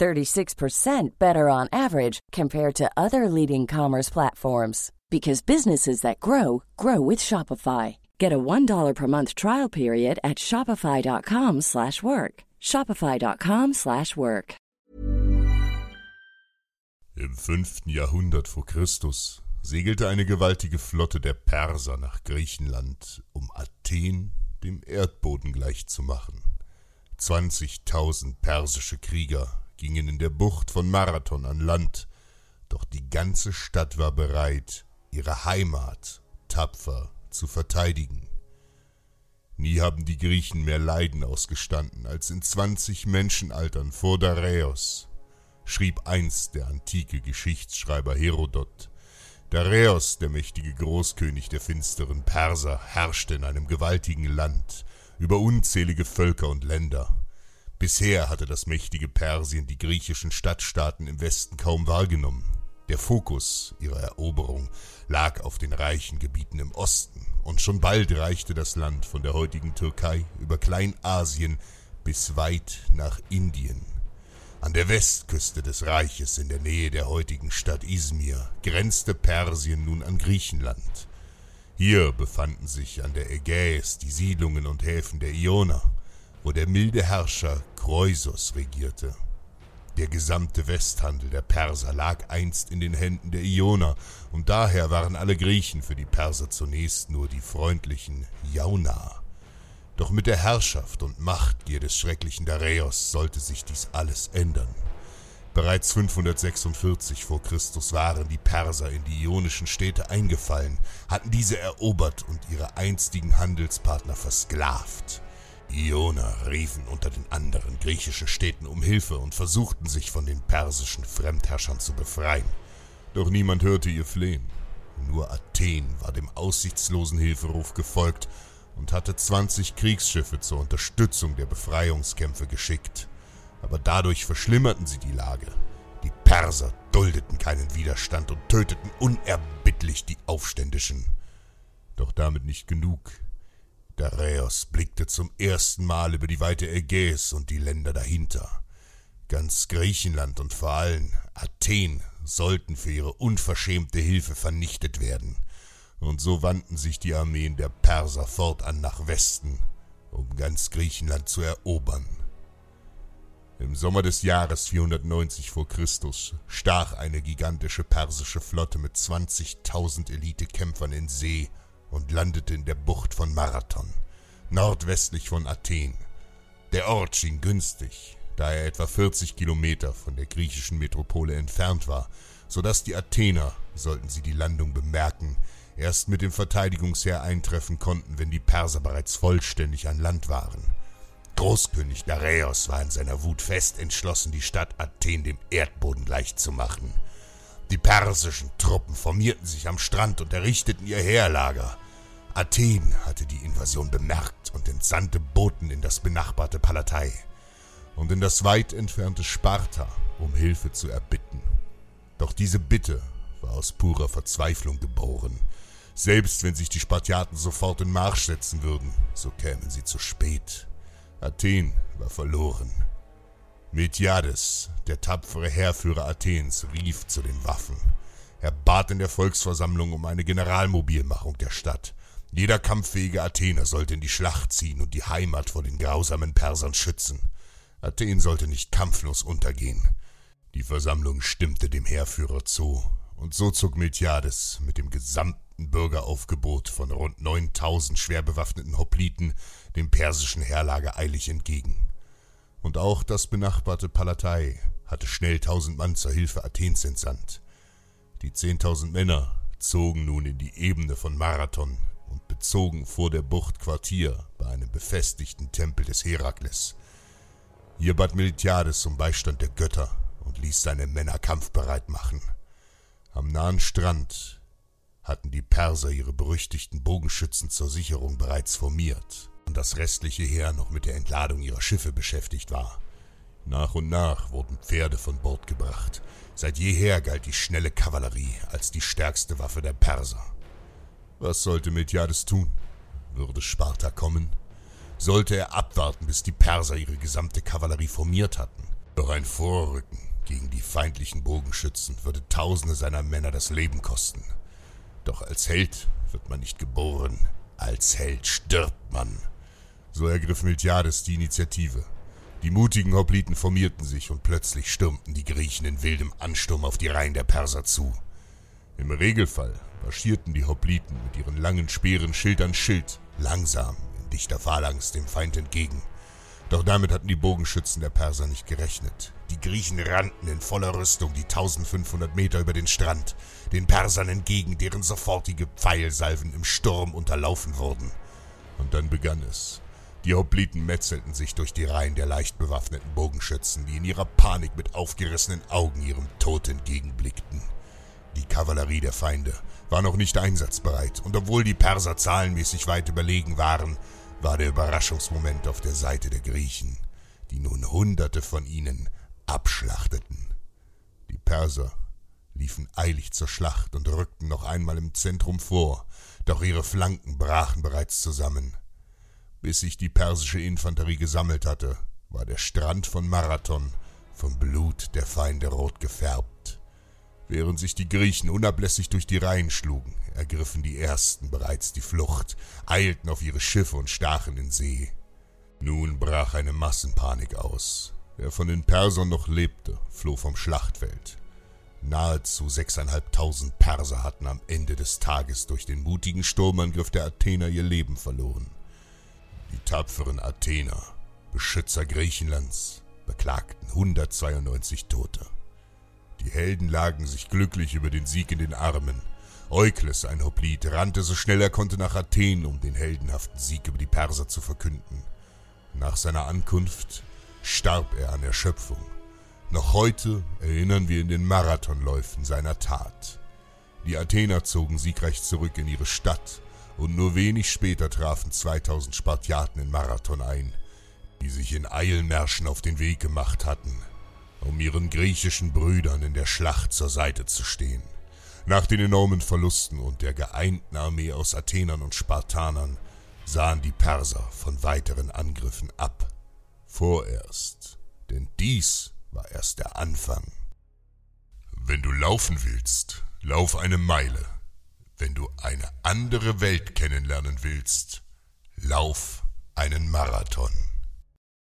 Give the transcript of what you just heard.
36% better on average compared to other leading commerce platforms because businesses that grow grow with Shopify. Get a $1 per month trial period at shopify.com/work. shopify.com/work. Im fünften Jahrhundert vor Christus segelte eine gewaltige Flotte der Perser nach Griechenland, um Athen dem Erdboden gleichzumachen. Zwanzigtausend persische Krieger gingen in der Bucht von Marathon an Land, doch die ganze Stadt war bereit, ihre Heimat tapfer zu verteidigen. Nie haben die Griechen mehr Leiden ausgestanden als in zwanzig Menschenaltern vor Dareios, schrieb einst der antike Geschichtsschreiber Herodot. Dareios, der mächtige Großkönig der finsteren Perser, herrschte in einem gewaltigen Land über unzählige Völker und Länder. Bisher hatte das mächtige Persien die griechischen Stadtstaaten im Westen kaum wahrgenommen. Der Fokus ihrer Eroberung lag auf den reichen Gebieten im Osten, und schon bald reichte das Land von der heutigen Türkei über Kleinasien bis weit nach Indien. An der Westküste des Reiches, in der Nähe der heutigen Stadt Izmir, grenzte Persien nun an Griechenland. Hier befanden sich an der Ägäis die Siedlungen und Häfen der Ioner, wo der milde Herrscher Kreusos regierte. Der gesamte Westhandel der Perser lag einst in den Händen der Ioner, und daher waren alle Griechen für die Perser zunächst nur die freundlichen Jauna. Doch mit der Herrschaft und Machtgier des schrecklichen Dareios sollte sich dies alles ändern. Bereits 546 vor Christus waren die Perser in die ionischen Städte eingefallen, hatten diese erobert und ihre einstigen Handelspartner versklavt. Ioner riefen unter den anderen griechischen Städten um Hilfe und versuchten sich von den persischen Fremdherrschern zu befreien. Doch niemand hörte ihr Flehen. Nur Athen war dem aussichtslosen Hilferuf gefolgt und hatte zwanzig Kriegsschiffe zur Unterstützung der Befreiungskämpfe geschickt. Aber dadurch verschlimmerten sie die Lage. Die Perser duldeten keinen Widerstand und töteten unerbittlich die Aufständischen. Doch damit nicht genug. Dareios blickte zum ersten Mal über die weite Ägäis und die Länder dahinter. Ganz Griechenland und vor allem Athen sollten für ihre unverschämte Hilfe vernichtet werden, und so wandten sich die Armeen der Perser fortan nach Westen, um ganz Griechenland zu erobern. Im Sommer des Jahres 490 vor Christus stach eine gigantische persische Flotte mit 20.000 Elitekämpfern in See und landete in der Bucht von Marathon, nordwestlich von Athen. Der Ort schien günstig, da er etwa 40 Kilometer von der griechischen Metropole entfernt war, so dass die Athener, sollten sie die Landung bemerken, erst mit dem Verteidigungsheer eintreffen konnten, wenn die Perser bereits vollständig an Land waren. Großkönig Dareios war in seiner Wut fest entschlossen, die Stadt Athen dem Erdboden gleichzumachen. Die persischen Truppen formierten sich am Strand und errichteten ihr Heerlager. Athen hatte die Invasion bemerkt und entsandte Boten in das benachbarte Palatei und in das weit entfernte Sparta, um Hilfe zu erbitten. Doch diese Bitte war aus purer Verzweiflung geboren. Selbst wenn sich die Spartiaten sofort in Marsch setzen würden, so kämen sie zu spät. Athen war verloren. Miltiades, der tapfere Heerführer Athens, rief zu den Waffen. Er bat in der Volksversammlung um eine Generalmobilmachung der Stadt. Jeder kampffähige Athener sollte in die Schlacht ziehen und die Heimat vor den grausamen Persern schützen. Athen sollte nicht kampflos untergehen. Die Versammlung stimmte dem Heerführer zu, Und so zog Miltiades mit dem gesamten Bürgeraufgebot von rund 9000 schwer bewaffneten Hopliten dem persischen Heerlager eilig entgegen. Und auch das benachbarte Palatei hatte schnell tausend Mann zur Hilfe Athens entsandt. Die zehntausend Männer zogen nun in die Ebene von Marathon bezogen vor der Bucht Quartier bei einem befestigten Tempel des Herakles. Hier bat Miltiades um Beistand der Götter und ließ seine Männer kampfbereit machen. Am nahen Strand hatten die Perser ihre berüchtigten Bogenschützen zur Sicherung bereits formiert und das restliche Heer noch mit der Entladung ihrer Schiffe beschäftigt war. Nach und nach wurden Pferde von Bord gebracht. Seit jeher galt die schnelle Kavallerie als die stärkste Waffe der Perser. Was sollte Miltiades tun? Würde Sparta kommen? Sollte er abwarten, bis die Perser ihre gesamte Kavallerie formiert hatten? Doch ein Vorrücken gegen die feindlichen Bogenschützen würde Tausende seiner Männer das Leben kosten. Doch als Held wird man nicht geboren, als Held stirbt man. So ergriff Miltiades die Initiative. Die mutigen Hopliten formierten sich und plötzlich stürmten die Griechen in wildem Ansturm auf die Reihen der Perser zu. Im Regelfall marschierten die Hopliten mit ihren langen Speeren Schild an Schild, langsam, in dichter Phalanx dem Feind entgegen. Doch damit hatten die Bogenschützen der Perser nicht gerechnet. Die Griechen rannten in voller Rüstung die 1500 Meter über den Strand, den Persern entgegen, deren sofortige Pfeilsalven im Sturm unterlaufen wurden. Und dann begann es. Die Hopliten metzelten sich durch die Reihen der leicht bewaffneten Bogenschützen, die in ihrer Panik mit aufgerissenen Augen ihrem Tod entgegenblickten. Die Kavallerie der Feinde war noch nicht einsatzbereit, und obwohl die Perser zahlenmäßig weit überlegen waren, war der Überraschungsmoment auf der Seite der Griechen, die nun Hunderte von ihnen abschlachteten. Die Perser liefen eilig zur Schlacht und rückten noch einmal im Zentrum vor, doch ihre Flanken brachen bereits zusammen. Bis sich die persische Infanterie gesammelt hatte, war der Strand von Marathon vom Blut der Feinde rot gefärbt. Während sich die Griechen unablässig durch die Reihen schlugen, ergriffen die Ersten bereits die Flucht, eilten auf ihre Schiffe und stachen in See. Nun brach eine Massenpanik aus. Wer von den Persern noch lebte, floh vom Schlachtfeld. Nahezu sechseinhalbtausend Perser hatten am Ende des Tages durch den mutigen Sturmangriff der Athener ihr Leben verloren. Die tapferen Athener, Beschützer Griechenlands, beklagten 192 Tote. Die Helden lagen sich glücklich über den Sieg in den Armen. Eukles, ein Hoplit, rannte so schnell er konnte nach Athen, um den heldenhaften Sieg über die Perser zu verkünden. Nach seiner Ankunft starb er an Erschöpfung. Noch heute erinnern wir in den Marathonläufen seiner Tat. Die Athener zogen siegreich zurück in ihre Stadt und nur wenig später trafen 2000 Spartiaten in Marathon ein, die sich in Eilmärschen auf den Weg gemacht hatten, um ihren griechischen Brüdern in der Schlacht zur Seite zu stehen. Nach den enormen Verlusten und der geeinten Armee aus Athenern und Spartanern sahen die Perser von weiteren Angriffen ab. Vorerst, denn dies war erst der Anfang. Wenn du laufen willst, lauf eine Meile. Wenn du eine andere Welt kennenlernen willst, lauf einen Marathon.